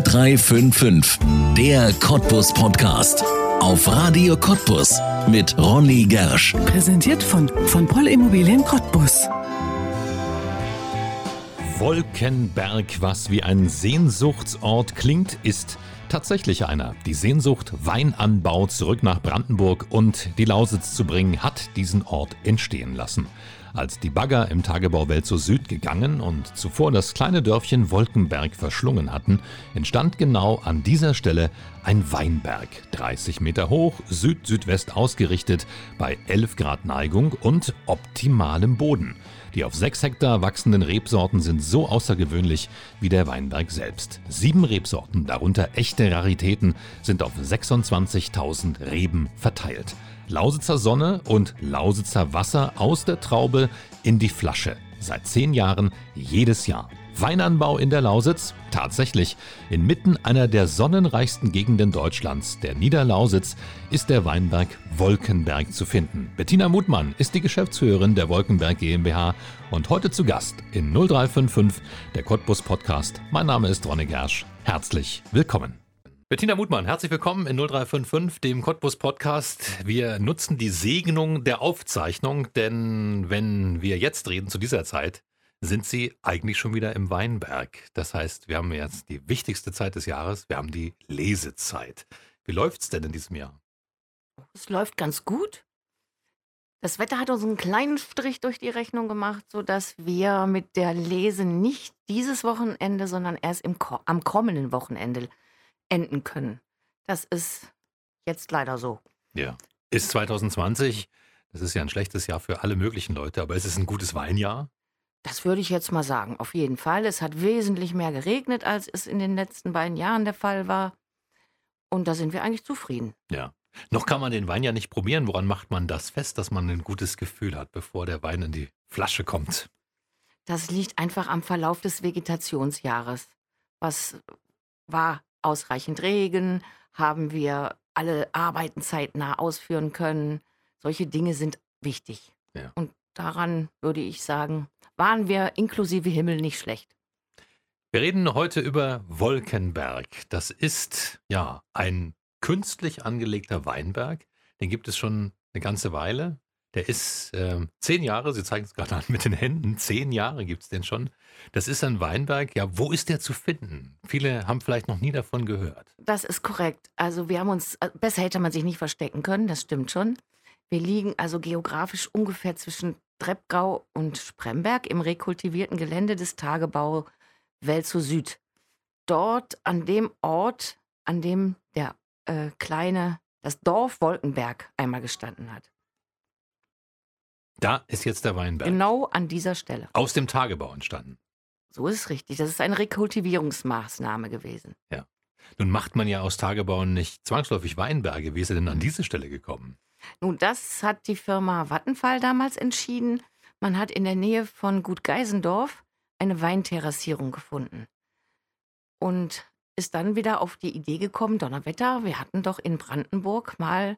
0355, der Cottbus Podcast. Auf Radio Cottbus mit Ronny Gersch. Präsentiert von von Poll Immobilien Cottbus. Wolkenberg, was wie ein Sehnsuchtsort klingt, ist tatsächlich einer. Die Sehnsucht, Weinanbau zurück nach Brandenburg und die Lausitz zu bringen, hat diesen Ort entstehen lassen. Als die Bagger im Tagebau Welzow Süd gegangen und zuvor das kleine Dörfchen Wolkenberg verschlungen hatten, entstand genau an dieser Stelle ein Weinberg, 30 Meter hoch, süd-südwest ausgerichtet, bei 11 Grad Neigung und optimalem Boden. Die auf 6 Hektar wachsenden Rebsorten sind so außergewöhnlich wie der Weinberg selbst. Sieben Rebsorten, darunter echte Raritäten, sind auf 26.000 Reben verteilt. Lausitzer Sonne und Lausitzer Wasser aus der Traube in die Flasche. Seit zehn Jahren jedes Jahr. Weinanbau in der Lausitz? Tatsächlich. Inmitten einer der sonnenreichsten Gegenden Deutschlands, der Niederlausitz, ist der Weinberg Wolkenberg zu finden. Bettina Mutmann ist die Geschäftsführerin der Wolkenberg GmbH und heute zu Gast in 0355, der Cottbus Podcast. Mein Name ist Ronne Gersch. Herzlich willkommen. Bettina Mutmann, herzlich willkommen in 0355, dem Cottbus Podcast. Wir nutzen die Segnung der Aufzeichnung, denn wenn wir jetzt reden zu dieser Zeit, sind Sie eigentlich schon wieder im Weinberg. Das heißt, wir haben jetzt die wichtigste Zeit des Jahres, wir haben die Lesezeit. Wie läuft's denn in diesem Jahr? Es läuft ganz gut. Das Wetter hat uns einen kleinen Strich durch die Rechnung gemacht, sodass wir mit der Lese nicht dieses Wochenende, sondern erst im, am kommenden Wochenende enden können. Das ist jetzt leider so. Ja. Ist 2020, das ist ja ein schlechtes Jahr für alle möglichen Leute, aber ist es ein gutes Weinjahr? Das würde ich jetzt mal sagen. Auf jeden Fall. Es hat wesentlich mehr geregnet, als es in den letzten beiden Jahren der Fall war. Und da sind wir eigentlich zufrieden. Ja. Noch kann man den Wein ja nicht probieren. Woran macht man das fest, dass man ein gutes Gefühl hat, bevor der Wein in die Flasche kommt? Das liegt einfach am Verlauf des Vegetationsjahres. Was war ausreichend Regen? Haben wir alle Arbeiten zeitnah ausführen können? Solche Dinge sind wichtig. Ja. Und daran würde ich sagen, waren wir inklusive Himmel nicht schlecht. Wir reden heute über Wolkenberg. Das ist ja ein künstlich angelegter Weinberg. Den gibt es schon eine ganze Weile. Der ist äh, zehn Jahre, Sie zeigen es gerade an mit den Händen, zehn Jahre gibt es den schon. Das ist ein Weinberg. Ja, wo ist der zu finden? Viele haben vielleicht noch nie davon gehört. Das ist korrekt. Also wir haben uns, äh, besser hätte man sich nicht verstecken können, das stimmt schon. Wir liegen also geografisch ungefähr zwischen Treppgau und Spremberg im rekultivierten Gelände des Tagebau Welzow Süd. Dort an dem Ort, an dem der äh, kleine, das Dorf Wolkenberg einmal gestanden hat. Da ist jetzt der Weinberg. Genau an dieser Stelle. Aus dem Tagebau entstanden. So ist es richtig. Das ist eine Rekultivierungsmaßnahme gewesen. Ja. Nun macht man ja aus Tagebauen nicht zwangsläufig Weinberge. Wie ist er denn an diese Stelle gekommen? Nun, das hat die Firma Vattenfall damals entschieden. Man hat in der Nähe von Gut Geisendorf eine Weinterrassierung gefunden. Und ist dann wieder auf die Idee gekommen, Donnerwetter, wir hatten doch in Brandenburg mal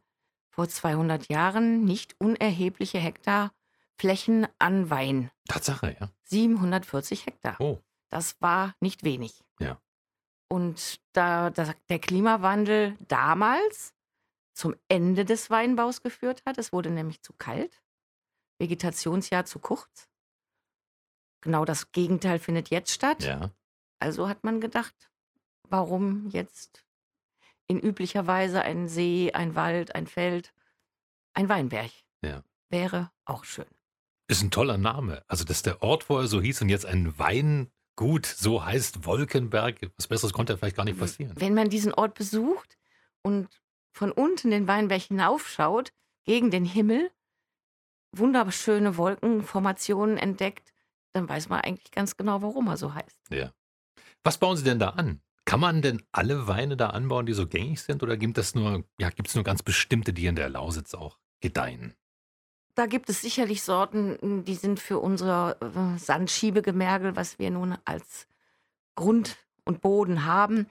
vor 200 Jahren nicht unerhebliche Hektar Flächen an Wein. Tatsache, ja. 740 Hektar. Oh. Das war nicht wenig. Ja. Und da, da der Klimawandel damals zum Ende des Weinbaus geführt hat, es wurde nämlich zu kalt, Vegetationsjahr zu kurz. Genau das Gegenteil findet jetzt statt. Ja. Also hat man gedacht, warum jetzt in üblicher Weise ein See, ein Wald, ein Feld, ein Weinberg? Ja. Wäre auch schön. Ist ein toller Name. Also, dass der Ort vorher so hieß und jetzt ein Weingut so heißt Wolkenberg. Was Besseres konnte ja vielleicht gar nicht passieren. Wenn man diesen Ort besucht und von unten den Weinberg hinaufschaut, gegen den Himmel, wunderschöne Wolkenformationen entdeckt, dann weiß man eigentlich ganz genau, warum er so heißt. Ja. Was bauen Sie denn da an? Kann man denn alle Weine da anbauen, die so gängig sind, oder gibt es nur, ja, nur ganz bestimmte, die in der Lausitz auch gedeihen? Da gibt es sicherlich Sorten, die sind für unser äh, Sandschiebegemergel, was wir nun als Grund und Boden haben,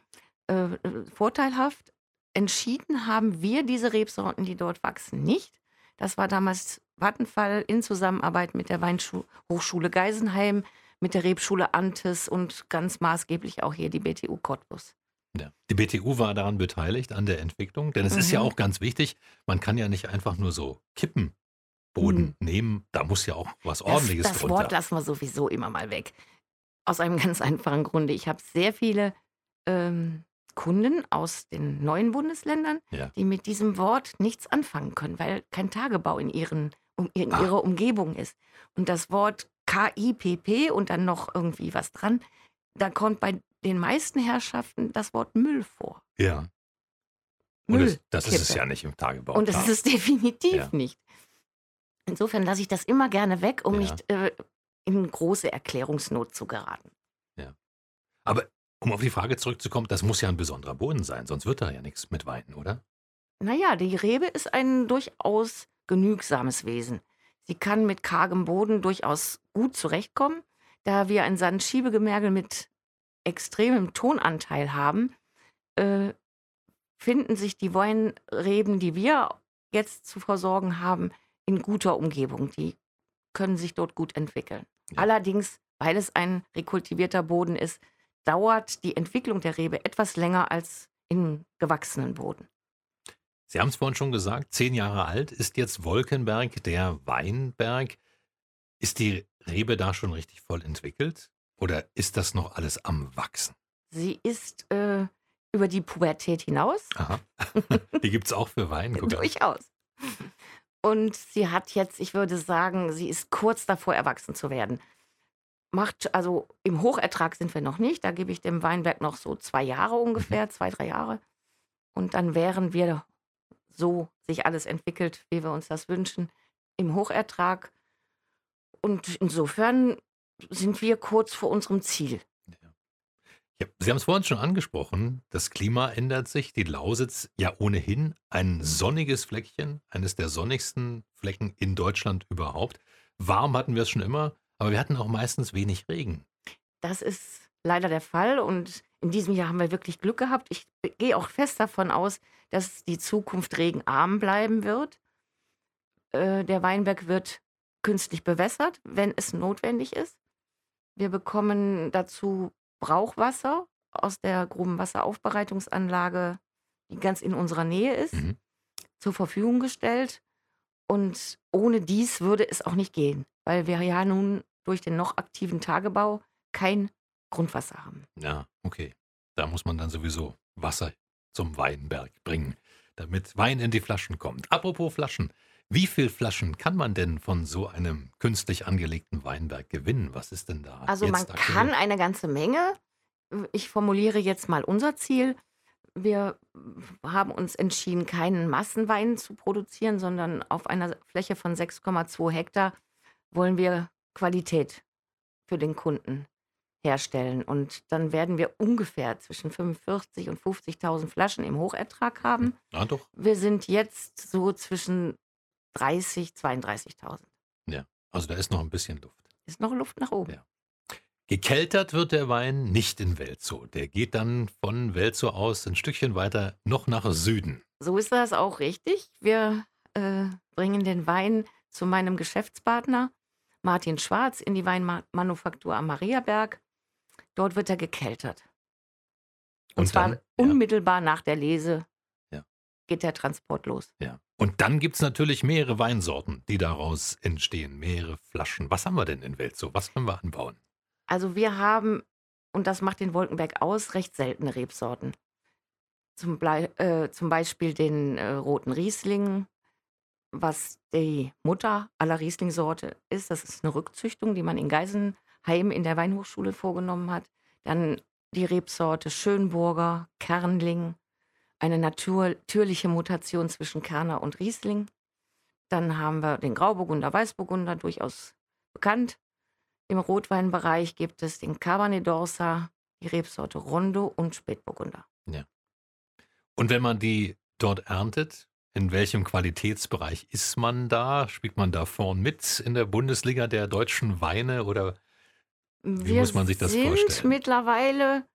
äh vorteilhaft. Entschieden haben wir diese Rebsorten, die dort wachsen, nicht. Das war damals Vattenfall in Zusammenarbeit mit der Weinhochschule Geisenheim, mit der Rebschule Antes und ganz maßgeblich auch hier die BTU Cottbus. Ja. Die BTU war daran beteiligt, an der Entwicklung, denn es ist ja Mhm. auch ganz wichtig, man kann ja nicht einfach nur so Kippenboden Mhm. nehmen, da muss ja auch was Das, Ordentliches das drunter. Wort lassen wir sowieso immer mal weg. Aus einem ganz einfachen Grunde. Ich habe sehr viele ähm, Kunden aus den neuen Bundesländern, Ja. die mit diesem Wort nichts anfangen können, weil kein Tagebau in, ihren, um, in Ah. ihrer Umgebung ist. Und das Wort KIPP und dann noch irgendwie was dran, da kommt bei den meisten Herrschaften das Wort Müll vor. Ja. Und das, das ist es ja nicht im Tagebau. Und das klar. ist es definitiv Ja. nicht. Insofern lasse ich das immer gerne weg, um Ja. nicht äh, in große Erklärungsnot zu geraten. Aber um auf die Frage zurückzukommen, das muss ja ein besonderer Boden sein, sonst wird da ja nichts mit Wein, oder? Naja, die Rebe ist ein durchaus genügsames Wesen. Sie kann mit kargem Boden durchaus gut zurechtkommen. Da wir ein Sandschiebegemergel mit extremem Tonanteil haben, äh, finden sich die Weinreben, die wir jetzt zu versorgen haben, in guter Umgebung. Die können sich dort gut entwickeln. Ja. Allerdings, weil es ein rekultivierter Boden ist, dauert die Entwicklung der Rebe etwas länger als in gewachsenen Boden. Sie haben es vorhin schon gesagt, zehn Jahre alt ist jetzt Wolkenberg, der Weinberg. Ist die Rebe da schon richtig voll entwickelt? Oder ist das noch alles am Wachsen? Sie ist äh, über die Pubertät hinaus, Aha. die gibt es auch für Wein. Durchaus. Und sie hat jetzt, ich würde sagen, sie ist kurz davor, erwachsen zu werden. Macht, also im Hochertrag sind wir noch nicht, da gebe ich dem Weinberg noch so zwei Jahre ungefähr, zwei, drei Jahre. Und dann wären wir so sich alles entwickelt, wie wir uns das wünschen, im Hochertrag. Und insofern sind wir kurz vor unserem Ziel. Ja, Sie haben es vorhin schon angesprochen, das Klima ändert sich. Die Lausitz ja ohnehin ein sonniges Fleckchen, eines der sonnigsten Flecken in Deutschland überhaupt. Warm hatten wir es schon immer, aber wir hatten auch meistens wenig Regen. Das ist leider der Fall und in diesem Jahr haben wir wirklich Glück gehabt. Ich gehe auch fest davon aus, dass die Zukunft regenarm bleiben wird. Äh, der Weinberg wird künstlich bewässert, wenn es notwendig ist. Wir bekommen dazu Brauchwasser aus der Grubenwasseraufbereitungsanlage, die ganz in unserer Nähe ist, Mhm. zur Verfügung gestellt. Und ohne dies würde es auch nicht gehen, weil wir ja nun durch den noch aktiven Tagebau kein Grundwasser haben. Ja, okay. Da muss man dann sowieso Wasser zum Weinberg bringen, damit Wein in die Flaschen kommt. Apropos Flaschen. Wie viel Flaschen kann man denn von so einem künstlich angelegten Weinberg gewinnen? Was ist denn da? Also man aktuell? kann eine ganze Menge. Ich formuliere jetzt mal unser Ziel. Wir haben uns entschieden, keinen Massenwein zu produzieren, sondern auf einer Fläche von 6,2 Hektar wollen wir Qualität für den Kunden herstellen. Und dann werden wir ungefähr zwischen 45.000 und 50.000 Flaschen im Hochertrag haben. Na doch. Wir sind jetzt so zwischen 30.000, 32.000. Also da ist noch ein bisschen Luft. Ist noch Luft nach oben. Ja. Gekeltert wird der Wein nicht in Welzow. Der geht dann von Welzow aus ein Stückchen weiter noch nach Süden. So ist das auch richtig. Wir äh, bringen den Wein zu meinem Geschäftspartner Martin Schwarz in die Weinmanufaktur am Mariaberg. Dort wird er gekeltert. Und, Und zwar dann, ja. unmittelbar nach der Lese Ja. geht der Transport los. Ja. Und dann gibt es natürlich mehrere Weinsorten, die daraus entstehen, mehrere Flaschen. Was haben wir denn in Welzow? Was können wir anbauen? Also wir haben, und das macht den Wolkenberg aus, recht seltene Rebsorten. Zum, Blei äh, zum Beispiel den äh, roten Riesling, was die Mutter aller Riesling-Sorte ist. Das ist eine Rückzüchtung, die man in Geisenheim in der Weinhochschule vorgenommen hat. Dann die Rebsorte Schönburger, Kernling, eine natürliche Mutation zwischen Kerner und Riesling. Dann haben wir den Grauburgunder, Weißburgunder, durchaus bekannt. Im Rotweinbereich gibt es den Cabernet d'Orsa, die Rebsorte Rondo und Spätburgunder. Und wenn man die dort erntet, in welchem Qualitätsbereich ist man da? Spielt man da vorn mit in der Bundesliga der deutschen Weine oder Wir muss man sich das sind vorstellen? mittlerweile,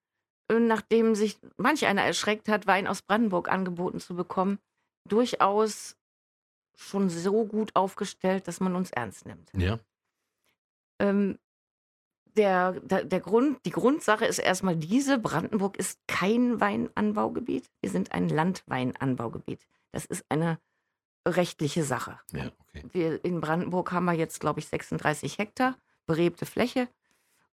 äh, nachdem sich manch einer erschreckt hat, Wein aus Brandenburg angeboten zu bekommen, durchaus schon so gut aufgestellt, dass man uns ernst nimmt. ja? Ähm, der, der, der Grund, die Grundsache ist erstmal diese: Brandenburg ist kein Weinanbaugebiet. Wir sind ein Landweinanbaugebiet. Das ist eine rechtliche Sache. Ja, okay. Wir, in Brandenburg haben wir jetzt, glaube ich, 36 Hektar berebte Fläche.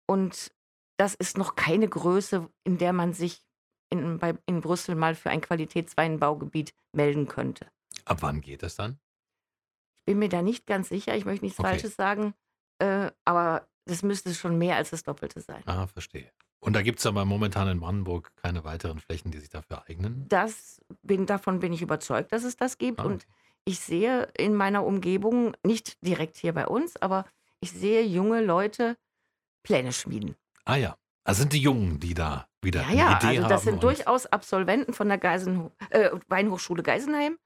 Und das ist noch keine Größe, in der man sich in, bei, in Brüssel mal für ein Qualitätsweinbaugebiet melden könnte. Ab wann geht das dann? Ich bin mir da nicht ganz sicher, ich möchte nichts Okay. Falsches sagen, äh, aber das müsste schon mehr als das Doppelte sein. Ah, verstehe. Und da gibt es aber momentan in Brandenburg keine weiteren Flächen, die sich dafür eignen? Das bin, davon bin ich überzeugt, dass es das gibt. Ah, Und ich sehe in meiner Umgebung, nicht direkt hier bei uns, aber ich sehe junge Leute Pläne schmieden. Ah ja, also sind die Jungen, die da wieder Ja, ja, Idee also haben. das sind durchaus Absolventen von der Geisen, äh, Weinhochschule Geisenheim.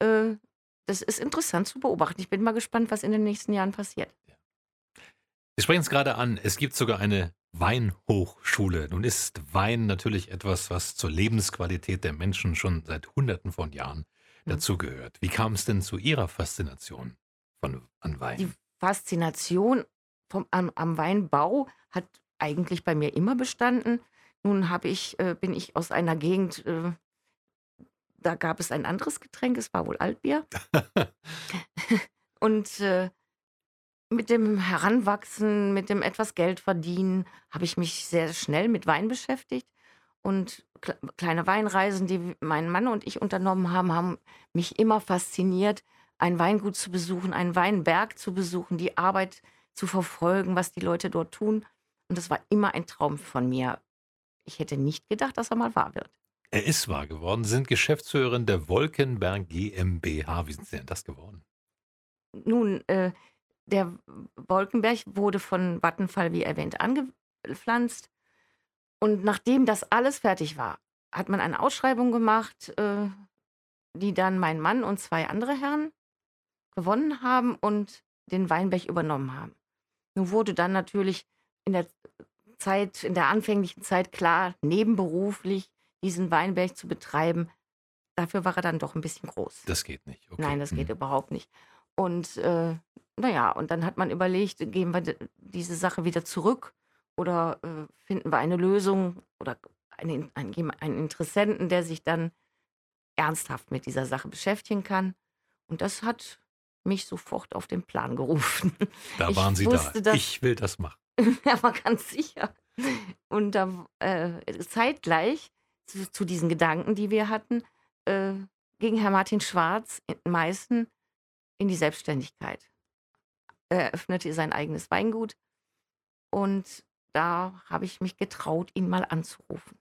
Äh, das ist interessant zu beobachten. Ich bin mal gespannt, was in den nächsten Jahren passiert. Wir sprechen es gerade an, es gibt sogar eine Weinhochschule. Nun ist Wein natürlich etwas, was zur Lebensqualität der Menschen schon seit Hunderten von Jahren Mhm. dazugehört. Wie kam es denn zu Ihrer Faszination von, an Wein? Die Faszination vom, am, am Weinbau hat eigentlich bei mir immer bestanden. Nun habe ich, äh, bin ich aus einer Gegend, äh, da gab es ein anderes Getränk, es war wohl Altbier. Und äh, mit dem Heranwachsen, mit dem etwas Geld verdienen, habe ich mich sehr schnell mit Wein beschäftigt. Und kle kleine Weinreisen, die mein Mann und ich unternommen haben, haben mich immer fasziniert, ein Weingut zu besuchen, einen Weinberg zu besuchen, die Arbeit zu verfolgen, was die Leute dort tun. Und das war immer ein Traum von mir. Ich hätte nicht gedacht, dass er mal wahr wird. er ist wahr geworden, Sie sind Geschäftsführerin der Wolkenberg GmbH. Wie sind Sie denn das geworden? Nun, äh, der Wolkenberg wurde von Vattenfall, wie erwähnt, angepflanzt. Und nachdem das alles fertig war, hat man eine Ausschreibung gemacht, äh, die dann mein Mann und zwei andere Herren gewonnen haben und den Weinberg übernommen haben. Nun wurde dann natürlich in der Zeit, in der anfänglichen Zeit klar, nebenberuflich diesen Weinberg zu betreiben. Dafür war er dann doch ein bisschen groß. Das geht nicht. Okay. Nein, das geht Mhm. überhaupt nicht. Und äh, naja, und dann hat man überlegt, geben wir diese Sache wieder zurück oder äh, finden wir eine Lösung oder einen, einen, einen Interessenten, der sich dann ernsthaft mit dieser Sache beschäftigen kann. Und das hat mich sofort auf den Plan gerufen. Da ich waren Sie wusste, da. Ich will das machen. Er war ganz sicher. Und da, äh, zeitgleich zu, zu diesen Gedanken, die wir hatten, äh, ging Herr Martin Schwarz in Meißen in die Selbstständigkeit. Er eröffnete sein eigenes Weingut und da habe ich mich getraut, ihn mal anzurufen.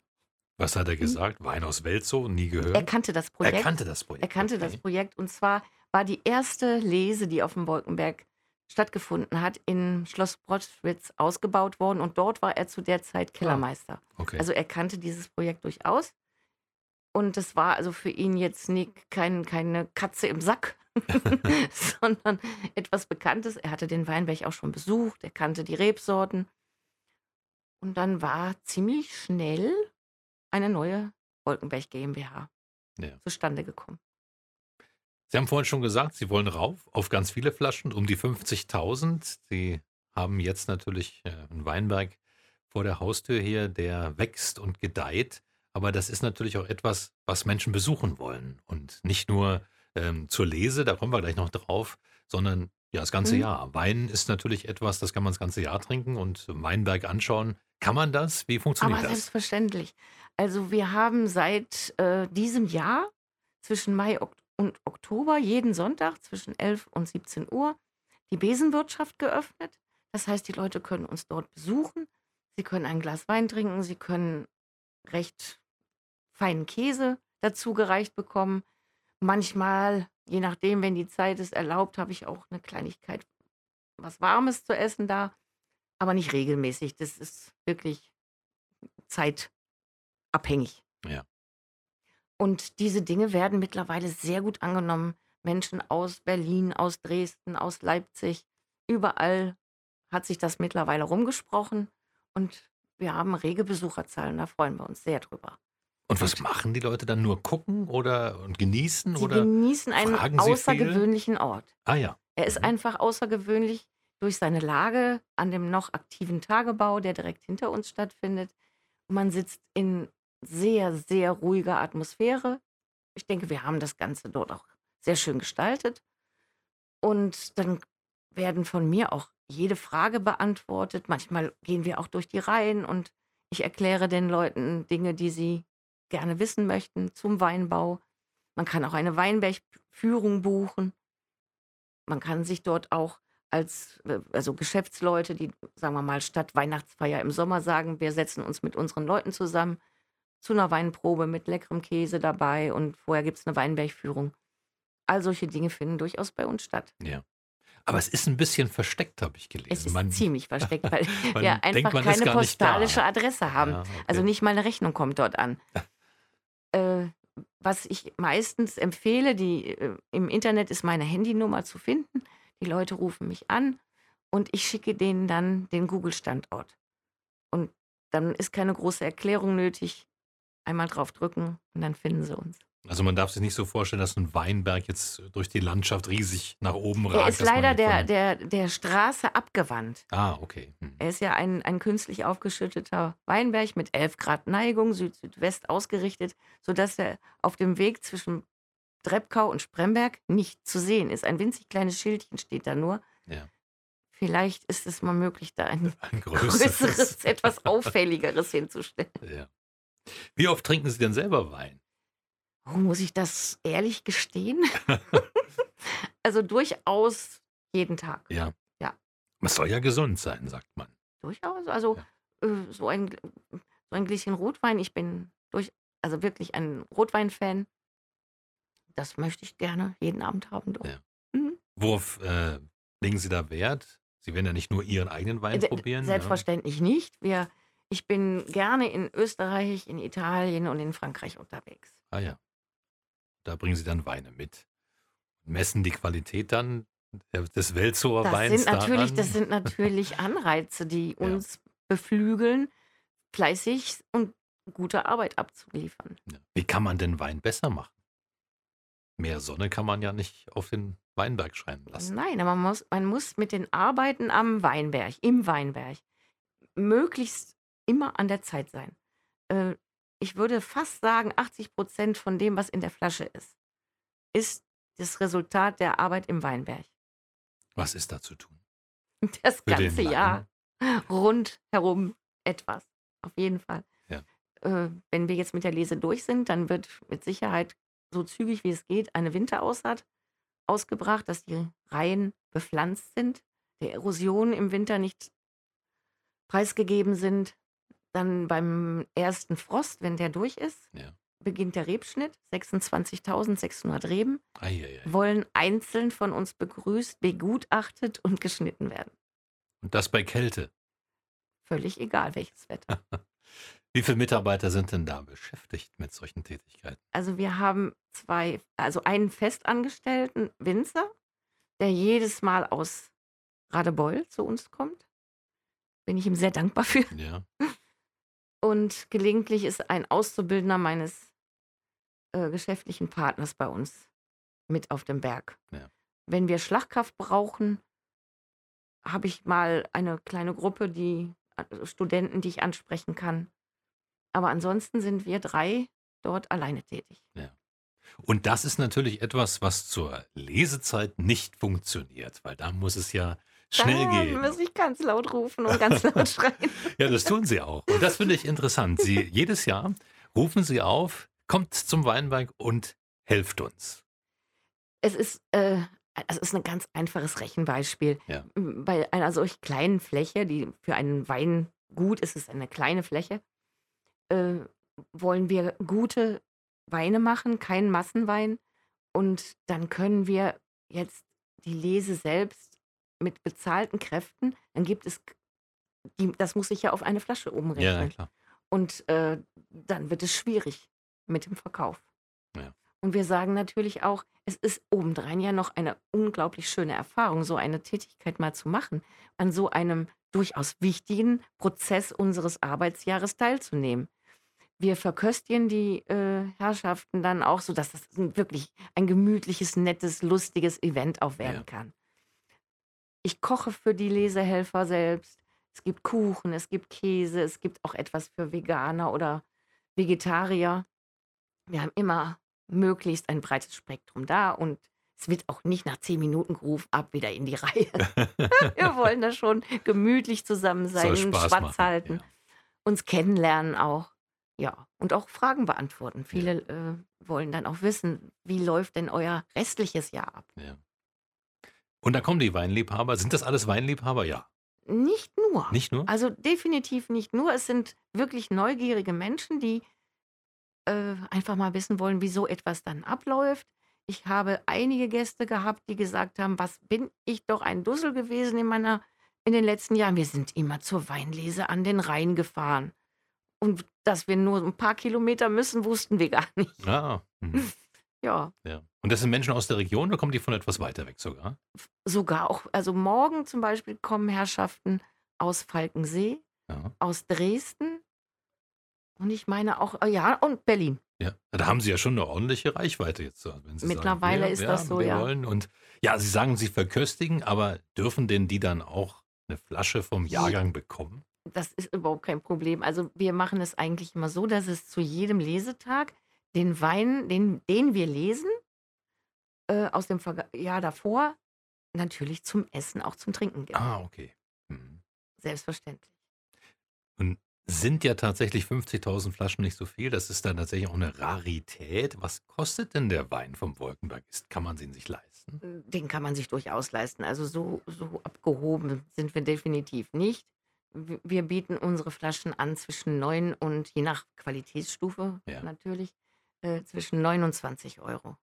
Was hat er gesagt? Wein aus Welzow? Nie gehört? Er kannte das Projekt. Er kannte das Projekt. Er kannte das okay. Projekt und zwar war die erste Lese, die auf dem Wolkenberg stattgefunden hat, in Schloss Brottwitz ausgebaut worden und dort war er zu der Zeit Kellermeister. Okay. Also er kannte dieses Projekt durchaus und das war also für ihn jetzt nie, kein, keine Katze im Sack, sondern etwas Bekanntes. Er hatte den Weinberg auch schon besucht, er kannte die Rebsorten und dann war ziemlich schnell eine neue Wolkenberg GmbH Ja. zustande gekommen. Sie haben vorhin schon gesagt, Sie wollen rauf auf ganz viele Flaschen, um die 50.000. Sie haben jetzt natürlich äh, einen Weinberg vor der Haustür hier, der wächst und gedeiht. Aber das ist natürlich auch etwas, was Menschen besuchen wollen. Und nicht nur ähm, zur Lese, da kommen wir gleich noch drauf, sondern ja, das ganze Mhm. Jahr. Wein ist natürlich etwas, das kann man das ganze Jahr trinken und Weinberg anschauen. Kann man das? Wie funktioniert Aber das? selbstverständlich. Also wir haben seit äh, diesem Jahr zwischen Mai ok und Oktober jeden Sonntag zwischen 11 und 17 Uhr die Besenwirtschaft geöffnet. Das heißt, die Leute können uns dort besuchen. Sie können ein Glas Wein trinken. Sie können recht feinen Käse dazu gereicht bekommen. Manchmal, je nachdem, wenn die Zeit es erlaubt, habe ich auch eine Kleinigkeit, was Warmes zu essen da. Aber nicht regelmäßig. Das ist wirklich zeitabhängig. Ja. Und diese Dinge werden mittlerweile sehr gut angenommen. Menschen aus Berlin, aus Dresden, aus Leipzig, überall hat sich das mittlerweile rumgesprochen und wir haben rege Besucherzahlen, da freuen wir uns sehr drüber. Und was machen die Leute dann? Nur gucken oder und genießen? Sie oder? genießen einen Sie viel? außergewöhnlichen Ort. Ah ja. Er ist Mhm. einfach außergewöhnlich. durch seine Lage an dem noch aktiven Tagebau, der direkt hinter uns stattfindet. Man sitzt in sehr, sehr ruhiger Atmosphäre. Ich denke, wir haben das Ganze dort auch sehr schön gestaltet. Und dann werden von mir auch jede Frage beantwortet. Manchmal gehen wir auch durch die Reihen und ich erkläre den Leuten Dinge, die sie gerne wissen möchten zum Weinbau. Man kann auch eine Weinbergführung buchen. Man kann sich dort auch als äh, also Geschäftsleute, die, sagen wir mal, statt Weihnachtsfeier im Sommer sagen, wir setzen uns mit unseren Leuten zusammen zu einer Weinprobe mit leckerem Käse dabei und vorher gibt es eine Weinbergführung. All solche Dinge finden durchaus bei uns statt. Ja. Aber es ist ein bisschen versteckt, habe ich gelesen. Es ist man, ziemlich versteckt, weil wir einfach keine postalische Adresse haben. Ja, okay. Also nicht mal eine Rechnung kommt dort an. äh, was ich meistens empfehle, die, äh, im Internet ist meine Handynummer zu finden. Die Leute rufen mich an und ich schicke denen dann den Google-Standort. Und dann ist keine große Erklärung nötig. Einmal drauf drücken und dann finden sie uns. Also man darf sich nicht so vorstellen, dass ein Weinberg jetzt durch die Landschaft riesig nach oben ragt. Er ist leider der, der, der Straße abgewandt. Ah, okay. Hm. Er ist ja ein, ein künstlich aufgeschütteter Weinberg mit 11 Grad Neigung, Süd-Südwest ausgerichtet, sodass er auf dem Weg zwischen Drebkau und Spremberg nicht zu sehen ist. Ein winzig kleines Schildchen steht da nur. Ja. Vielleicht ist es mal möglich, da ein Ein größeres, größeres. etwas auffälligeres hinzustellen. Ja. Wie oft trinken Sie denn selber Wein? Oh, muss ich das ehrlich gestehen? also durchaus jeden Tag. Ja. Ja. Es soll ja gesund sein, sagt man. Durchaus. Also äh, so, ein, so ein Gläschen Rotwein. Ich bin durch, also wirklich ein Rotwein-Fan. Das möchte ich gerne jeden Abend haben. Doch. Ja. Mhm. Worauf äh, legen Sie da Wert? Sie werden ja nicht nur Ihren eigenen Wein Se- probieren. ja. Selbstverständlich nicht. Wir, ich bin gerne in Österreich, in Italien und in Frankreich unterwegs. Ah ja. Da bringen Sie dann Weine mit. Messen die Qualität dann des Welzower Das Weins sind, natürlich, daran? das sind natürlich Anreize, die Ja. uns beflügeln, fleißig und gute Arbeit abzuliefern. Ja. Wie kann man denn Wein besser machen? Mehr Sonne kann man ja nicht auf den Weinberg scheinen lassen. Nein, aber man muss, man muss mit den Arbeiten am Weinberg, im Weinberg, möglichst immer an der Zeit sein. Äh, ich würde fast sagen, 80 Prozent von dem, was in der Flasche ist, ist das Resultat der Arbeit im Weinberg. Was ist da zu tun? Das Für ganze? Jahr rundherum etwas. Auf jeden Fall. Ja. Äh, wenn wir jetzt mit der Lese durch sind, dann wird mit Sicherheit so zügig wie es geht eine Winteraussaat ausgebracht, dass die Reihen bepflanzt sind, der Erosion im Winter nicht preisgegeben sind. Dann beim ersten Frost, wenn der durch ist, Ja. beginnt der Rebschnitt. 26.600 Reben Eieiei. wollen einzeln von uns begrüßt, begutachtet und geschnitten werden. Und das bei Kälte. Völlig egal, welches Wetter. Wie viele Mitarbeiter sind denn da beschäftigt mit solchen Tätigkeiten? Also wir haben zwei, also einen festangestellten Winzer, der jedes Mal aus Radebeul zu uns kommt. Bin ich ihm sehr dankbar für. Ja. Und gelegentlich ist ein Auszubildender meines äh, geschäftlichen Partners bei uns mit auf dem Berg. Ja. Wenn wir Schlagkraft brauchen, habe ich mal eine kleine Gruppe, die also Studenten, die ich ansprechen kann. Aber ansonsten sind wir drei dort alleine tätig. Und das ist natürlich etwas, was zur Lesezeit nicht funktioniert, weil da muss es ja schnell Dann gehen. muss ich ganz laut rufen und ganz laut schreien. Ja, das tun sie auch. Und das finde ich interessant. Sie, jedes Jahr rufen sie auf, kommt zum Weinberg und helft uns. Es ist, äh, es ist ein ganz einfaches Rechenbeispiel. Ja. Bei einer solch kleinen Fläche, die für einen Weingut ist es eine kleine Fläche, äh, wollen wir gute Weine machen, keinen Massenwein. Und dann können wir jetzt die Lese selbst mit bezahlten Kräften, dann gibt es, die, das muss sich ja auf eine Flasche umrechnen. Ja, klar. Und äh, dann wird es schwierig mit dem Verkauf. Ja. Und wir sagen natürlich auch, es ist obendrein ja noch eine unglaublich schöne Erfahrung, so eine Tätigkeit mal zu machen, an so einem durchaus wichtigen Prozess unseres Arbeitsjahres teilzunehmen. Wir verköstigen die äh, Herrschaften dann auch, sodass das wirklich ein gemütliches, nettes, lustiges Event auch werden Ja. kann. Ich koche für die Lesehelfer selbst. Es gibt Kuchen, es gibt Käse, es gibt auch etwas für Veganer oder Vegetarier. Wir haben immer möglichst ein breites Spektrum da und es wird auch nicht nach zehn Minuten gerufen, ab wieder in die Reihe. Wir wollen da schon gemütlich zusammen sein, Spaß Schwatz machen, halten, ja. uns kennenlernen auch. Ja, und auch Fragen beantworten. Viele äh, wollen dann auch wissen, wie läuft denn euer restliches Jahr ab? Ja. Und da kommen die Weinliebhaber. Sind das alles Weinliebhaber? Ja. Nicht nur. Nicht nur? Also definitiv nicht nur. Es sind wirklich neugierige Menschen, die äh, einfach mal wissen wollen, wie so etwas dann abläuft. Ich habe einige Gäste gehabt, die gesagt haben, was bin ich doch ein Dussel gewesen in meiner in den letzten Jahren. Wir sind immer zur Weinlese an den Rhein gefahren. Und dass wir nur ein paar Kilometer müssen, wussten wir gar nicht. Ah, hm, Ja, ja. Und das sind Menschen aus der Region oder kommen die von etwas weiter weg sogar? sogar auch, also morgen zum Beispiel kommen Herrschaften aus Falkensee, Ja. aus Dresden und ich meine auch, äh, ja, und Berlin. Ja, da haben Sie ja schon eine ordentliche Reichweite jetzt. Wenn Sie Mittlerweile sagen, ist wir, das so, ja. Wollen. Und ja, Sie sagen, Sie verköstigen, aber dürfen denn die dann auch eine Flasche vom Jahrgang bekommen? Das ist überhaupt kein Problem. Also wir machen es eigentlich immer so, dass es zu jedem Lesetag den Wein, den, den wir lesen, äh, aus dem Verga Jahr davor, natürlich zum Essen, auch zum Trinken gibt. Ah, okay. Hm. Selbstverständlich. Und sind ja tatsächlich 50.000 Flaschen nicht so viel. Das ist dann tatsächlich auch eine Rarität. Was kostet denn der Wein vom Wolkenberg? Ist, kann man sie sich leisten? Den kann man sich durchaus leisten. Also so, so abgehoben sind wir definitiv nicht. Wir bieten unsere Flaschen an zwischen 9 und je nach Qualitätsstufe Ja. natürlich äh, zwischen 9 und 20 Euro.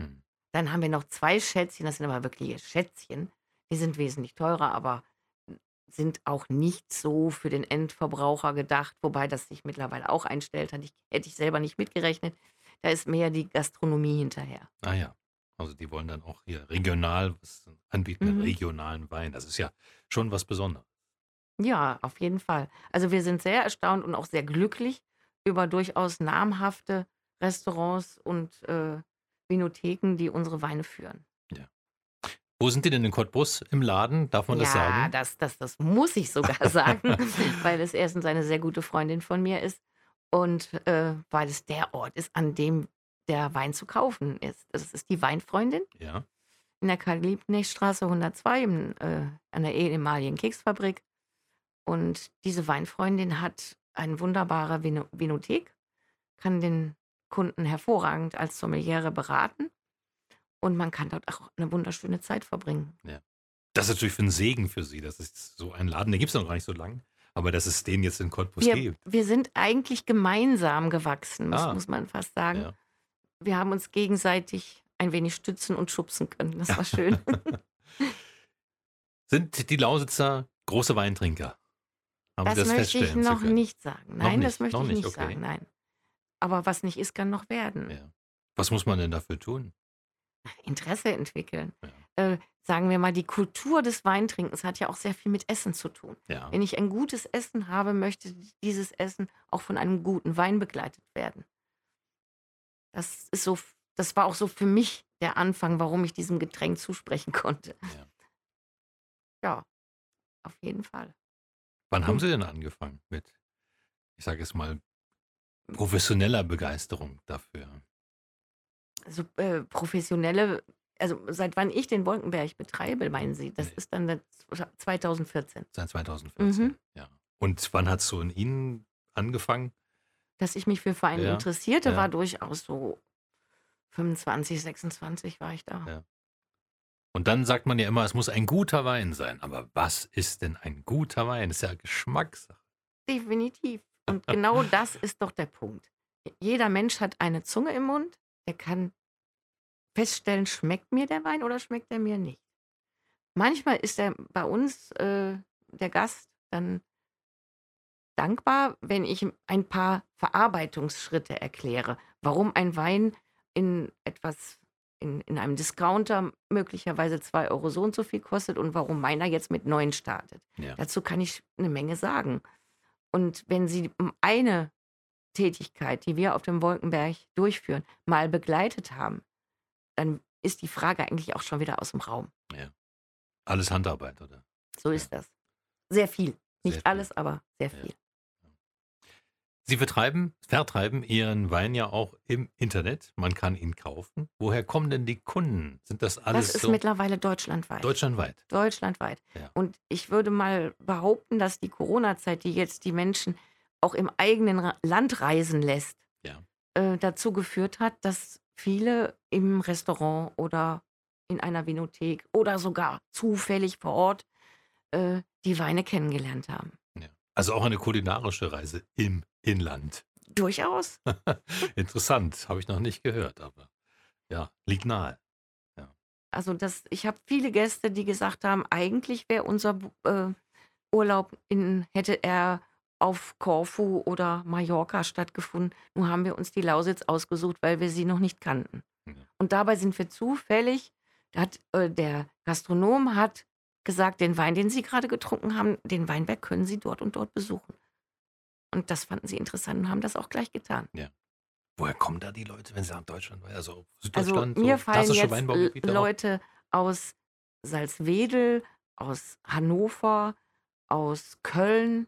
Hm. Dann haben wir noch zwei Schätzchen, das sind aber wirkliche Schätzchen. Die sind wesentlich teurer, aber sind auch nicht so für den Endverbraucher gedacht, wobei das sich mittlerweile auch einstellt. Hätte ich, hätte ich selber nicht mitgerechnet. Da ist mehr die Gastronomie hinterher. Ah ja. Also die wollen dann auch hier regional was anbieten, einen Mhm. regionalen Wein. Das ist ja schon was Besonderes. Ja, auf jeden Fall. Also wir sind sehr erstaunt und auch sehr glücklich über durchaus namhafte Restaurants und äh, Vinotheken, die unsere Weine führen. Wo sind die denn in Cottbus im Laden? Darf man ja, das sagen? Das, das, das muss ich sogar sagen, weil es erstens eine sehr gute Freundin von mir ist und äh, weil es der Ort ist, an dem der Wein zu kaufen ist. Das ist die Weinfreundin Ja. in der Karl-Liebknecht-Straße 102 im, äh, an der ehemaligen Keksfabrik. Und diese Weinfreundin hat eine wunderbare Vino Vinothek, kann den Kunden hervorragend als Sommeliere beraten und man kann dort auch eine wunderschöne Zeit verbringen. Das ist natürlich für einen Segen für Sie. Das ist so ein Laden, den gibt es noch gar nicht so lange. Aber dass es den jetzt in Cottbus Wir, gibt. wir sind eigentlich gemeinsam gewachsen, muss, Ah. muss man fast sagen. Ja. Wir haben uns gegenseitig ein wenig stützen und schubsen können. Das war schön. Sind die Lausitzer große Weintrinker? Haben Das, das möchte ich noch nicht sagen. Nein, das nicht, möchte noch ich nicht, nicht okay. sagen. Nein. Aber was nicht ist, kann noch werden. Ja. Was muss man denn dafür tun? Interesse entwickeln. Äh, sagen wir mal, die Kultur des Weintrinkens hat ja auch sehr viel mit Essen zu tun. Ja. Wenn ich ein gutes Essen habe, möchte dieses Essen auch von einem guten Wein begleitet werden. Das ist so, das war auch so für mich der Anfang, warum ich diesem Getränk zusprechen konnte. Ja. Ja, auf jeden Fall. Wann haben. Sie denn angefangen mit, ich sage es mal, professioneller Begeisterung dafür? Also äh, professionelle, also seit wann ich den Wolkenberg betreibe, meinen Sie? Das Nee. ist dann der 2014, Seit 2014. Mhm. Ja. Und wann hat es so in Ihnen angefangen? dass ich mich für Vereine Ja, interessierte, ja. war durchaus so 25, 26 war ich da. Ja. Und dann sagt man ja immer, es muss ein guter Wein sein. Aber was ist denn ein guter Wein? Das ist ja Geschmackssache. Definitiv. Und genau das ist doch der Punkt. Jeder Mensch hat eine Zunge im Mund, der kann feststellen, schmeckt mir der Wein oder schmeckt er mir nicht. Manchmal ist er bei uns, äh, der Gast, dann dankbar, wenn ich ihm ein paar Verarbeitungsschritte erkläre, warum ein Wein in etwas, in, in einem Discounter möglicherweise 2 Euro so und so viel kostet und warum meiner jetzt mit 9 startet. Ja. Dazu kann ich eine Menge sagen. Und wenn Sie eine Tätigkeit, die wir auf dem Wolkenberg durchführen, mal begleitet haben, dann ist die Frage eigentlich auch schon wieder aus dem Raum. Alles Handarbeit, oder? So Ja. ist das. Sehr viel. Nicht Sehr viel. alles, aber sehr Ja. Sie vertreiben, vertreiben Ihren Wein ja auch im Internet. Man kann ihn kaufen. Woher kommen denn die Kunden? Sind das alles Das ist so mittlerweile deutschlandweit. deutschlandweit? Deutschlandweit. Ja. Und ich würde mal behaupten, dass die Corona-Zeit, die jetzt die Menschen auch im eigenen Land reisen lässt, Ja. äh, dazu geführt hat, dass viele im Restaurant oder in einer Vinothek oder sogar zufällig vor Ort äh, die Weine kennengelernt haben. Also auch eine kulinarische Reise im Inland. Durchaus. Interessant, habe ich noch nicht gehört, aber ja, liegt nahe. Also das, ich habe viele Gäste, die gesagt haben, eigentlich wäre unser äh, Urlaub in, hätte er auf Korfu oder Mallorca stattgefunden. Nur haben wir uns die Lausitz ausgesucht, weil wir sie noch nicht kannten. Ja. Und dabei sind wir zufällig, da hat, äh, der Gastronom hat gesagt, den Wein, den Sie gerade getrunken haben, den Weinberg können Sie dort und dort besuchen. Und das fanden sie interessant und haben das auch gleich getan. Woher kommen da die Leute, wenn sie nach Deutschland? Also Also Süddeutschland, mir so fallen jetzt Weinbaugebiete L- auch? Leute aus Salzwedel, aus Hannover, aus Köln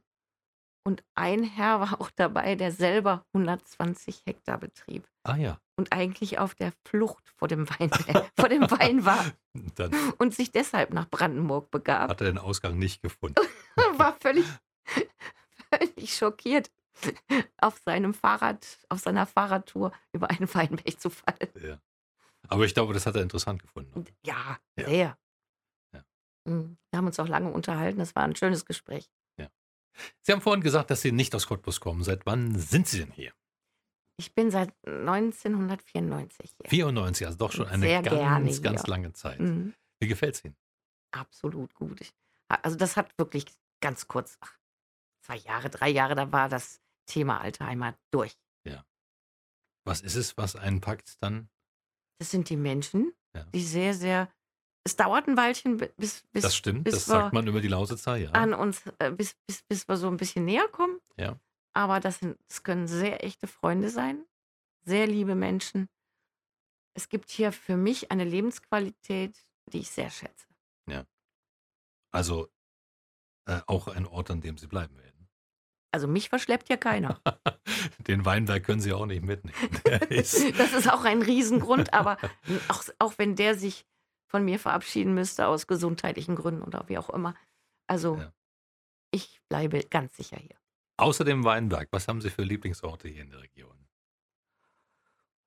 und ein Herr war auch dabei, der selber 120 Hektar betrieb Ah ja, und eigentlich auf der Flucht vor dem Wein, vor dem Wein war dann und sich deshalb nach Brandenburg begab. hat er den Ausgang nicht gefunden. war völlig, völlig schockiert, auf seinem Fahrrad, auf seiner Fahrradtour über einen Weinberg zu fallen. Ja. Aber ich glaube, das hat er interessant gefunden. Und ja, Ja. sehr. Ja. Mhm. Wir haben uns auch lange unterhalten. Das war ein schönes Gespräch. Sie haben vorhin gesagt, dass Sie nicht aus Cottbus kommen. Seit wann sind Sie denn hier? Ich bin seit 1994 hier. 94, also doch schon eine Sehr ganz, ganz lange Zeit. Mhm. Wie gefällt es Ihnen? Absolut gut. Ich, also das hat wirklich ganz kurz, ach, zwei Jahre, drei Jahre, da war das Thema alte Heimat durch. Was ist es, was einen packt dann? Das sind die Menschen, Ja. die sehr, sehr. Es dauert ein Weilchen, bi- bis, bis, das stimmt, bis das sagt man über die Lausitzer, ja. an uns, äh, bis, bis, bis wir so ein bisschen näher kommen. Ja. Aber das, sind, das können sehr echte Freunde sein, sehr liebe Menschen. Es gibt hier für mich eine Lebensqualität, die ich sehr schätze. Also äh, auch ein Ort, an dem Sie bleiben werden. Also mich verschleppt hier keiner. Den Weinberg können Sie auch nicht mitnehmen. Ist, Das ist auch ein Riesengrund, aber auch, auch wenn der sich von mir verabschieden müsste aus gesundheitlichen Gründen oder wie auch immer. Also Ja. ich bleibe ganz sicher hier. außer dem Weinberg, was haben Sie für Lieblingsorte hier in der Region?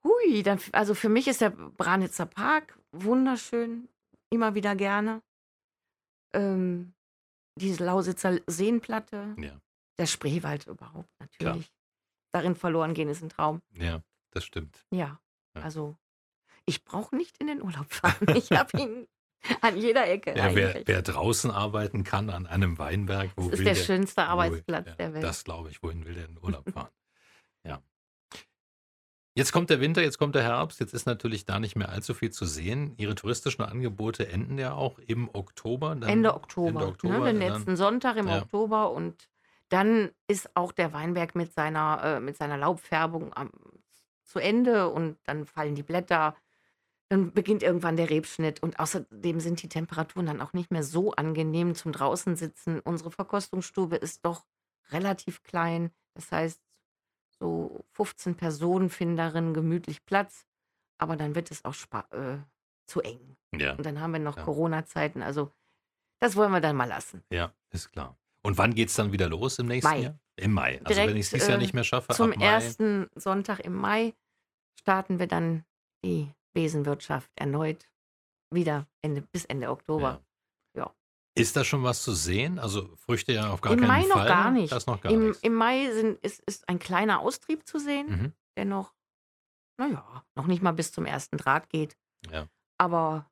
Hui, dann, also für mich ist der Branitzer Park wunderschön, immer wieder gerne. Ähm, diese Lausitzer Seenplatte, Ja, der Spreewald überhaupt natürlich. Darin verloren gehen ist ein Traum. ja, das stimmt. Ja, Ja. also ich brauche nicht in den Urlaub fahren. Ich habe ihn an jeder Ecke Ja, wer, wer draußen arbeiten kann an einem Weinberg, wo das ist der der, schönste Arbeitsplatz ja, der Welt. Das glaube ich, wohin will der in den Urlaub fahren? ja. Jetzt kommt der Winter, jetzt kommt der Herbst, jetzt ist natürlich da nicht mehr allzu viel zu sehen. Ihre touristischen Angebote enden ja auch im Oktober. Dann, Ende Oktober, Ende Oktober ne, den dann- letzten Sonntag im ja. Oktober und dann ist auch der Weinberg mit seiner, äh, mit seiner Laubfärbung am, zu Ende und dann fallen die Blätter. Dann beginnt irgendwann der Rebschnitt und außerdem sind die Temperaturen dann auch nicht mehr so angenehm zum draußen sitzen. Unsere Verkostungsstube ist doch relativ klein. Das heißt, so 15 Personen finden darin gemütlich Platz, aber dann wird es auch spa- äh, zu eng. Ja, Und dann haben wir noch Ja. Corona-Zeiten. Also das wollen wir dann mal lassen. ja, ist klar. Und wann geht es dann wieder los im nächsten Mai. Jahr? Im Mai. Also Direkt, wenn ich es dieses Jahr äh, nicht mehr schaffe, Zum Mai. ersten Sonntag im Mai starten wir dann die Besenwirtschaft erneut wieder Ende, bis Ende Oktober. Ja. Ist da schon was zu sehen? Also Früchte ja auf gar Im keinen Mai noch Fall. gar nicht. Das noch gar Im, nichts. Im Mai sind, ist, ist ein kleiner Austrieb zu sehen, Mhm. der noch, naja, noch nicht mal bis zum ersten Draht geht. Ja. Aber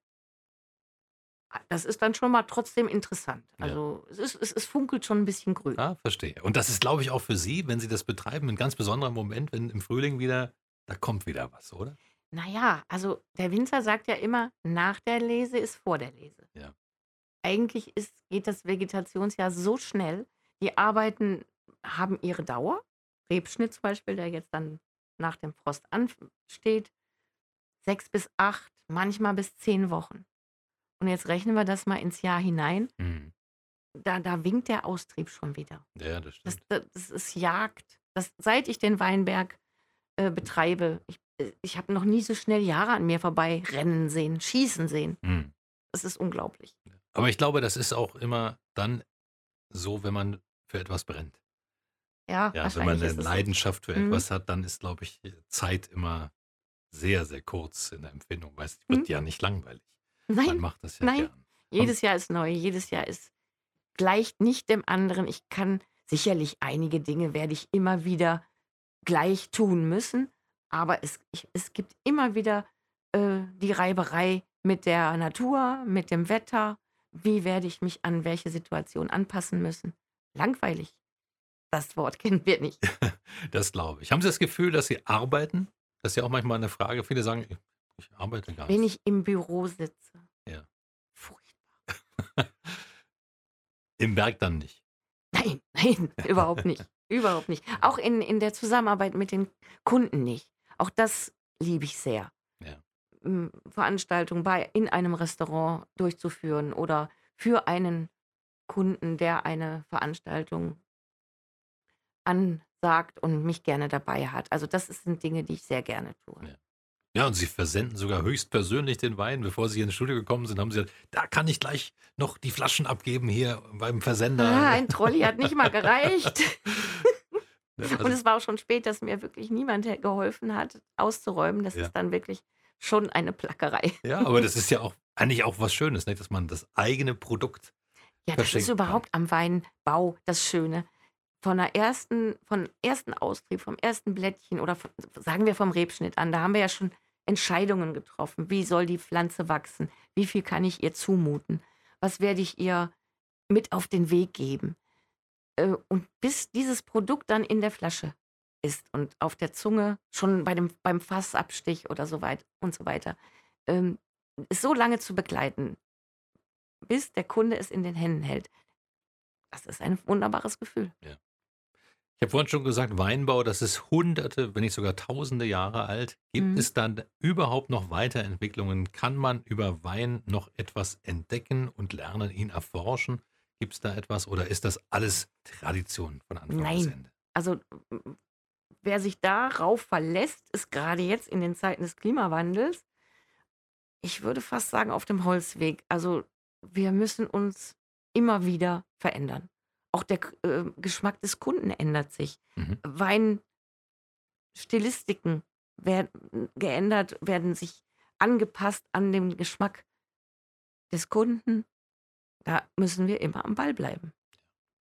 das ist dann schon mal trotzdem interessant. Ja. Also es, ist, es, es funkelt schon ein bisschen grün. Ah, verstehe. Und das ist, glaube ich, auch für Sie, wenn Sie das betreiben, ein ganz besonderer Moment, wenn im Frühling wieder, da kommt wieder was, oder? Naja, also der Winzer sagt ja immer, nach der Lese ist vor der Lese. Ja. Eigentlich ist, geht das Vegetationsjahr so schnell. Die Arbeiten haben ihre Dauer. Rebschnitt zum Beispiel, der jetzt dann nach dem Frost ansteht, sechs bis acht, manchmal bis zehn Wochen. Und jetzt rechnen wir das mal ins Jahr hinein. Mhm. Da, da winkt der Austrieb schon wieder. Ja, das Das, stimmt. das, das ist Jagd. Das, seit ich den Weinberg äh, betreibe, ich, äh, ich habe noch nie so schnell Jahre an mir vorbei rennen sehen, schießen sehen. Mhm. Das ist unglaublich. Aber ich glaube, das ist auch immer dann so, wenn man für etwas brennt. Ja, Ja, wenn man eine so. Leidenschaft für Mhm. etwas hat, dann ist, glaube ich, Zeit immer sehr, sehr kurz in der Empfindung. Weil es wird Mhm. ja nicht langweilig. Man Nein, macht das ja nein. gern. jedes Jahr ist neu, jedes Jahr ist gleicht nicht dem anderen. Ich kann sicherlich einige Dinge werde ich immer wieder gleich tun müssen, aber es, ich, es gibt immer wieder äh, die Reiberei mit der Natur, mit dem Wetter. Wie werde ich mich an welche Situation anpassen müssen? Langweilig. Das Wort kennen wir nicht. Das glaube ich. Haben Sie das Gefühl, dass Sie arbeiten? Das ist ja auch manchmal eine Frage. Viele sagen, ich, arbeite gar Wenn nicht. ich im Büro sitze. Ja. Furchtbar. Im Berg dann nicht. Nein, nein, überhaupt nicht. Überhaupt nicht. Auch in, in der Zusammenarbeit mit den Kunden nicht. Auch das liebe ich sehr. Ja. Veranstaltungen bei, in einem Restaurant durchzuführen oder für einen Kunden, der eine Veranstaltung ansagt und mich gerne dabei hat. Also das sind Dinge, die ich sehr gerne tue. Ja. Ja, und Sie versenden sogar höchstpersönlich den Wein. Bevor Sie ins Studio gekommen sind, haben Sie gesagt, da kann ich gleich noch die Flaschen abgeben hier beim Versender. Ah, ein Trolley hat nicht mal gereicht. Ja, Und also, es war auch schon spät, dass mir wirklich niemand geholfen hat, auszuräumen. Das Ja. ist dann wirklich schon eine Plackerei. ja, aber das ist ja auch eigentlich auch was Schönes, nicht? dass man das eigene Produkt. Ja, das ist überhaupt am Weinbau das Schöne. Von der ersten, von ersten Austrieb, vom ersten Blättchen oder von, sagen wir vom Rebschnitt an, da haben wir ja schon Entscheidungen getroffen. Wie soll die Pflanze wachsen? Wie viel kann ich ihr zumuten? Was werde ich ihr mit auf den Weg geben? Äh, Und bis dieses Produkt dann in der Flasche ist und auf der Zunge, schon bei dem, beim Fassabstich oder so weit und so weiter, ähm, ist so lange zu begleiten, bis der Kunde es in den Händen hält. Das ist ein wunderbares Gefühl. Ich habe vorhin schon gesagt, Weinbau, das ist hunderte, wenn nicht sogar tausende Jahre alt. Gibt Mhm. es dann überhaupt noch Weiterentwicklungen? Kann man über Wein noch etwas entdecken und lernen, ihn erforschen? Gibt es da etwas oder ist das alles Tradition von Anfang bis Nein. Ende? Also wer sich darauf verlässt, ist gerade jetzt in den Zeiten des Klimawandels, ich würde fast sagen, auf dem Holzweg. Also wir müssen uns immer wieder verändern. Auch der äh, Geschmack des Kunden ändert sich. Mhm. Weinstilistiken werden geändert, werden sich angepasst an den Geschmack des Kunden. Da müssen wir immer am Ball bleiben.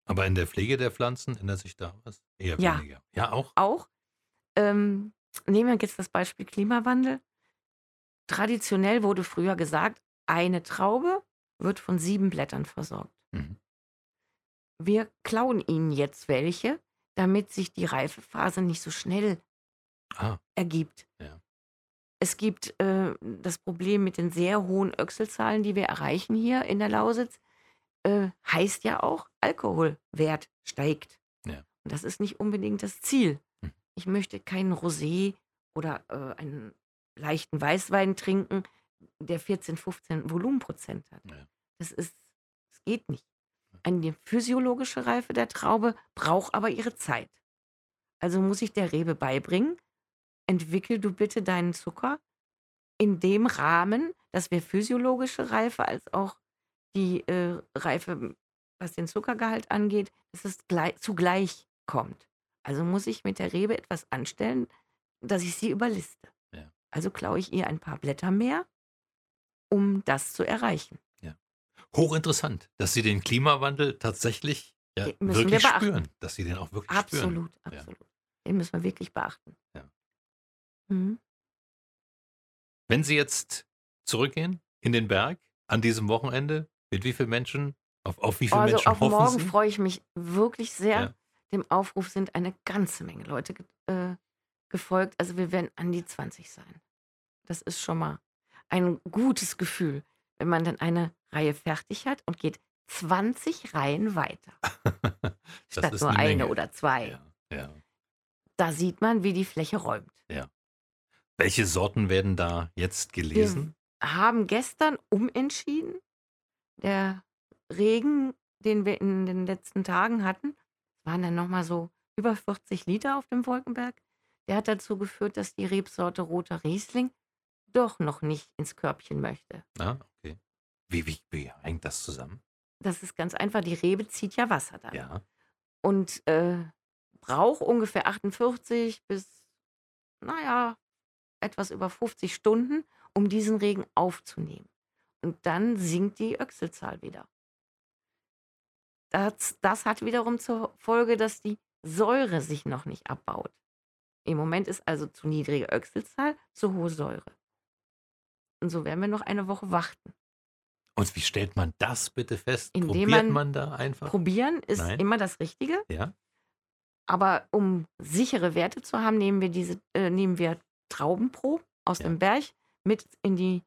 Aber in der Pflege der Pflanzen ändert sich da was? Eher Ja. weniger. Ja, auch? auch. Ähm, nehmen wir jetzt das Beispiel Klimawandel. Traditionell wurde früher gesagt, eine Traube wird von sieben Blättern versorgt. Mhm. Wir klauen ihnen jetzt welche, damit sich die Reifephase nicht so schnell Ah, ergibt. Ja. Es gibt äh, das Problem mit den sehr hohen Öchselzahlen, die wir erreichen hier in der Lausitz. Äh, heißt ja auch, Alkoholwert steigt. Ja. Und das ist nicht unbedingt das Ziel. Hm. Ich möchte keinen Rosé oder äh, einen leichten Weißwein trinken, der 14, 15 Volumenprozent hat. Ja. Das ist, das geht nicht. Eine physiologische Reife der Traube braucht aber ihre Zeit. Also muss ich der Rebe beibringen, entwickel du bitte deinen Zucker in dem Rahmen, dass wir physiologische Reife als auch die äh, Reife, was den Zuckergehalt angeht, dass es gleich, zugleich kommt. Also muss ich mit der Rebe etwas anstellen, dass ich sie überliste. Ja. Also klaue ich ihr ein paar Blätter mehr, um das zu erreichen. Hochinteressant, dass Sie den Klimawandel tatsächlich ja, wir wirklich beachten. spüren. Dass Sie den auch wirklich spüren. Absolut, absolut. Den müssen wir wirklich beachten. Mhm. Wenn Sie jetzt zurückgehen in den Berg an diesem Wochenende, mit wie vielen Menschen, auf, auf wie viele Also Menschen auf hoffen morgen Sie? freue ich mich wirklich sehr. Ja. Dem Aufruf sind eine ganze Menge Leute äh, gefolgt. Also wir werden an die 20 sein. Das ist schon mal ein gutes Gefühl, wenn man dann eine Reihe fertig hat und geht 20 Reihen weiter. Das Statt ist nur eine eine oder zwei. Ja, ja. Da sieht man, wie die Fläche räumt. Welche Sorten werden da jetzt gelesen? haben gestern umentschieden der Regen, den wir in den letzten Tagen hatten, waren dann nochmal so über 40 Liter auf dem Wolkenberg. Der hat dazu geführt, dass die Rebsorte Roter Riesling doch noch nicht ins Körbchen möchte. Ah, okay. Wie, wie, wie hängt das zusammen? Das ist ganz einfach, die Rebe zieht ja Wasser dann. Ja. Und äh, braucht ungefähr 48 bis, naja, etwas über 50 Stunden, um diesen Regen aufzunehmen. Und dann sinkt die Öchselzahl wieder. Das, das hat wiederum zur Folge, dass die Säure sich noch nicht abbaut. Im Moment ist also zu niedrige Öchselzahl, zu hohe Säure. Und so werden wir noch eine Woche warten. Und wie stellt man das bitte fest? Indem Probiert man- man da einfach? Probieren ist Nein. immer das Richtige. Ja. Aber um sichere Werte zu haben, nehmen wir diese, äh, nehmen wir Traubenproben aus Ja. dem Berg mit in die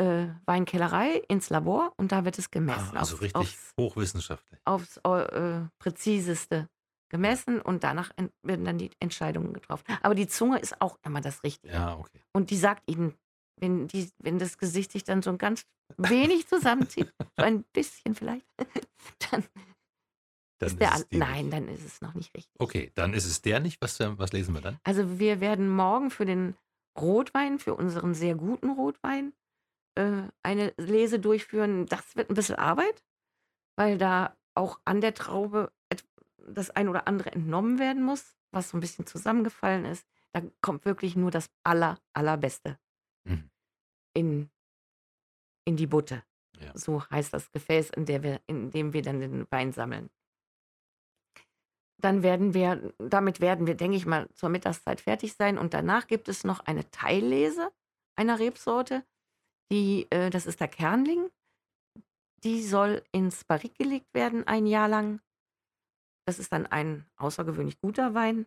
äh, Weinkellerei, ins Labor und da wird es gemessen. Ah, also aufs, richtig aufs, hochwissenschaftlich. aufs äh, präziseste gemessen und danach en- werden dann die Entscheidungen getroffen. Aber die Zunge ist auch immer das Richtige. Ja, okay. Und die sagt ihnen, wenn, die, wenn das Gesicht sich dann so ein ganz wenig zusammenzieht, so ein bisschen vielleicht, dann, Dann ist der. die Nein, nicht. dann ist es noch nicht richtig. Okay, dann ist es der nicht. Was, äh, was lesen wir dann? Also wir werden morgen für den Rotwein, für unseren sehr guten Rotwein, äh, eine Lese durchführen. Das wird ein bisschen Arbeit, weil da auch an der Traube das ein oder andere entnommen werden muss, was so ein bisschen zusammengefallen ist. Da kommt wirklich nur das aller, allerbeste. In, in die Butte. Ja. So heißt das Gefäß, in, der wir, in dem wir dann den Wein sammeln. Dann werden wir, damit werden wir, denke ich mal, zur Mittagszeit fertig sein. Und danach gibt es noch eine Teillese einer Rebsorte. Die, äh, das ist der Kernling. Die soll ins Barrik gelegt werden, ein Jahr lang. Das ist dann ein außergewöhnlich guter Wein.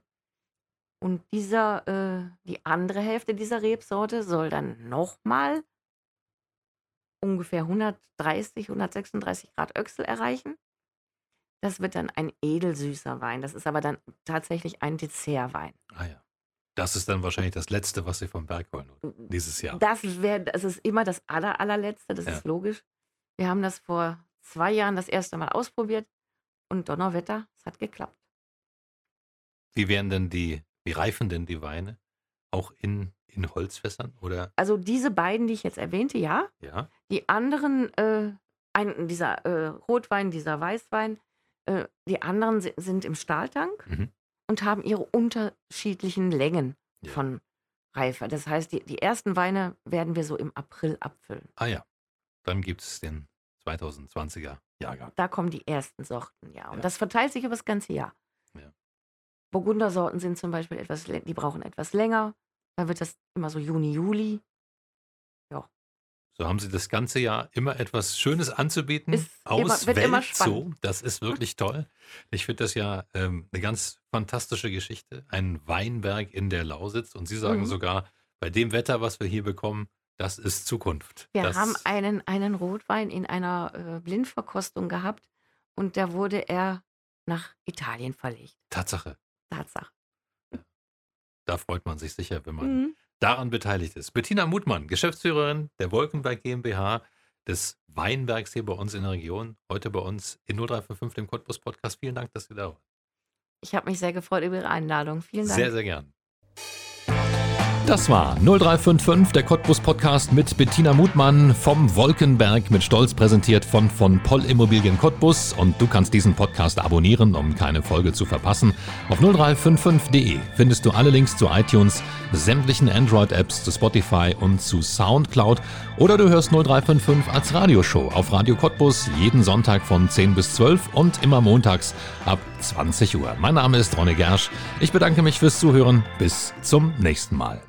Und dieser, äh, die andere Hälfte dieser Rebsorte soll dann nochmal ungefähr 130, 136 Grad Öchsel erreichen. Das wird dann ein edelsüßer Wein. Das ist aber dann tatsächlich ein Dessertwein. Ah ja. Das ist dann wahrscheinlich das Letzte, was Sie vom Berg holen dieses Jahr. Das wäre, das ist immer das aller, allerletzte, das Ja. ist logisch. Wir haben das vor zwei Jahren das erste Mal ausprobiert und Donnerwetter, es hat geklappt. Wie werden denn die, wie reifen denn die Weine? Auch in, in Holzfässern oder? Also diese beiden, die ich jetzt erwähnte, ja. Ja. Die anderen, äh, ein, dieser äh, Rotwein, dieser Weißwein, äh, die anderen si- sind im Stahltank Mhm. und haben ihre unterschiedlichen Längen Ja. von Reife. Das heißt, die, die ersten Weine werden wir so im April abfüllen. Ah ja. Dann gibt es den 2020er Jahrgang. Da kommen die ersten Sorten, ja. Und Ja. das verteilt sich über das ganze Jahr. Ja. Burgundersorten sind zum Beispiel etwas, die brauchen etwas länger. Da wird das immer so Juni, Juli. So haben Sie das ganze Jahr immer etwas Schönes anzubieten. Ist immer- aus wird immer Welt so. Das ist wirklich toll. Ich finde das ja ähm, eine ganz fantastische Geschichte. Ein Weinberg in der Lausitz. Und Sie sagen Mhm. sogar, bei dem Wetter, was wir hier bekommen, das ist Zukunft. Wir das, haben einen, einen Rotwein in einer äh, Blindverkostung gehabt und da wurde er nach Italien verlegt. Tatsache. Tatsache. Da freut man sich sicher, wenn man Mhm. daran beteiligt ist. Bettina Mutmann, Geschäftsführerin der Wolkenberg GmbH, des Weinbergs hier bei uns in der Region, heute bei uns in 0355 dem Cottbus Podcast. Vielen Dank, dass Sie da waren. Ich habe mich sehr gefreut über Ihre Einladung. Vielen Dank. Sehr, sehr gern. Das war 0355, der Cottbus Podcast mit Bettina Mutmann vom Wolkenberg mit Stolz präsentiert von von Poll Immobilien Cottbus und du kannst diesen Podcast abonnieren, um keine Folge zu verpassen. Auf 0355.de findest du alle Links zu iTunes, sämtlichen Android-Apps, zu Spotify und zu Soundcloud oder du hörst 0355 als Radioshow auf Radio Cottbus jeden Sonntag von 10 bis 12 und immer montags ab 20 Uhr. Mein Name ist Ronne Gersch. Ich bedanke mich fürs Zuhören. Bis zum nächsten Mal.